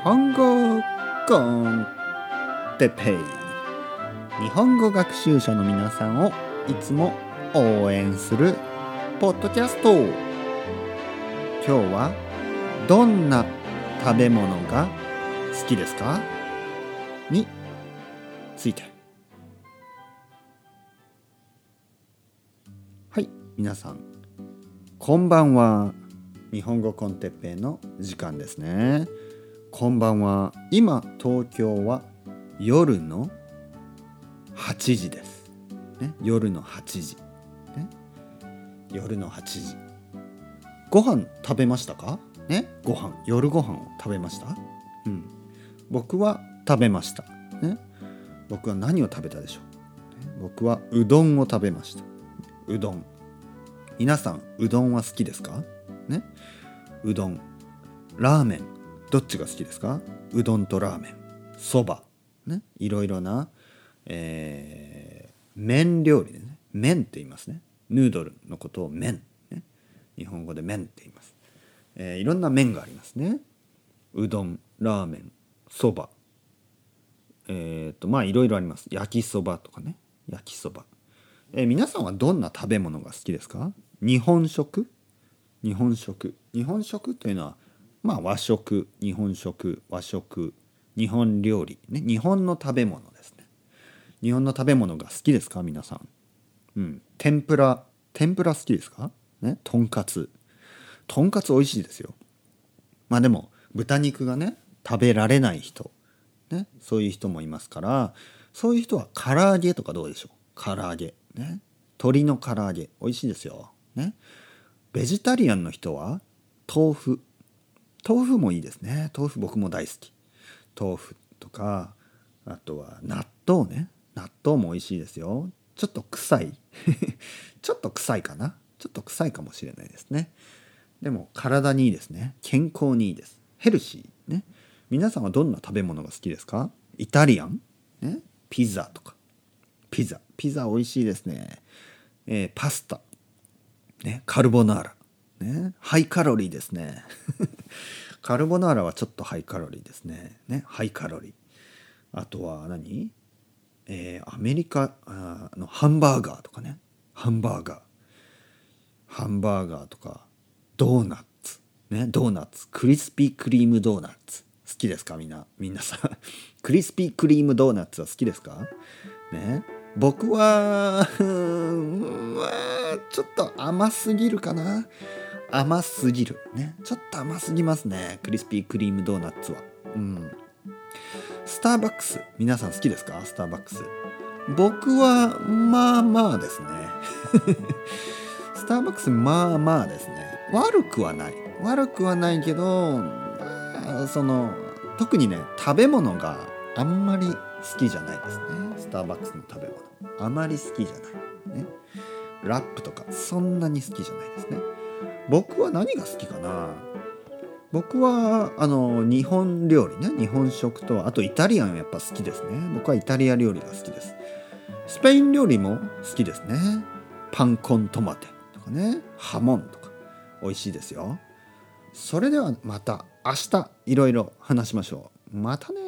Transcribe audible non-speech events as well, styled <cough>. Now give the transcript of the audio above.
本語コンテペイ。日本語学習者の皆さんをいつも応援するポッドキャスト。今日はどんな食べ物が好きですか？について。はい皆さん。こんばんは。日本語コンテッペイの時間ですね。こんばんは。今東京は夜の8時です、ね、夜の8時、ね、夜の8時。ご飯食べましたか？ねご飯。夜ご飯を食べました？うん。僕は食べました。ね。僕は何を食べたでしょう、ね僕はうどんを食べました。うどん。皆さんうどんは好きですか？ね。うどん。ラーメン。どっちが好きですか？うどんとラーメン。そば。ね。いろいろな、えー麺料理でね。麺って言いますね。ヌードルのことを麺、ね、日本語で麺って言います、えーいろんな麺がありますね。うどんラーメンそば。えっ、とまあいろいろあります。焼きそばとかね。焼きそば、えー皆さんはどんな食べ物が好きですか？日本食？日本食。日本食というのはまあ和食日本食和食日本料理ね日本の食べ物ですね。日本の食べ物が好きですか？皆さん。うん。天ぷら天ぷら好きですか？ね？とんかつ。とんかつ美味しいですよ。まあでも豚肉がね食べられない人。ね？そういう人もいますから。そういう人は唐揚げとかどうでしょう？唐揚げ。ね？鶏の唐揚げ。美味しいですよ。ね？ベジタリアンの人は豆腐。豆腐もいいですね。豆腐僕も大好き。豆腐とかあとは納豆ね。納豆も美味しいですよ。ちょっと臭い。<laughs> ちょっと臭いかな。ちょっと臭いかもしれないですね。でも体にいいですね。健康にいいです。ヘルシーね。皆さんはどんな食べ物が好きですか？イタリアン、ね、ピザとか。ピザ。ピザ美味しいですね、えーパスタ。ね、カルボナーラ、ね、ハイカロリーですね。<laughs> カルボナーラはちょっとハイカロリーですね。ねハイカロリー。あとは何？えーアメリカのハンバーガーとかね。ハンバーガー。ハンバーガーとか。ドーナツ。ねドーナツ。クリスピークリームドーナツ。好きですか？みんな。みんなさ <laughs> クリスピークリームドーナツは好きですか？ね。僕は <laughs> うんちょっと甘すぎるかな。甘すぎる。ね。ちょっと甘すぎますね。クリスピークリームドーナツは。うん。スターバックス。皆さん好きですか？スターバックス。僕はまあまあですね。<laughs> スターバックスまあまあですね。悪くはない。悪くはないけどその特にね食べ物があんまり好きじゃないですね。スターバックスの食べ物。あまり好きじゃない。ね。ラップとかそんなに好きじゃないですね。僕は何が好きかな？僕はあの日本料理ね。日本食とあとイタリアンやっぱ好きですね。僕はイタリア料理が好きです。スペイン料理も好きですね。パンコントマテとかね。ハモンとか。美味しいですよ。それではまた明日いろいろ話しましょう。またね。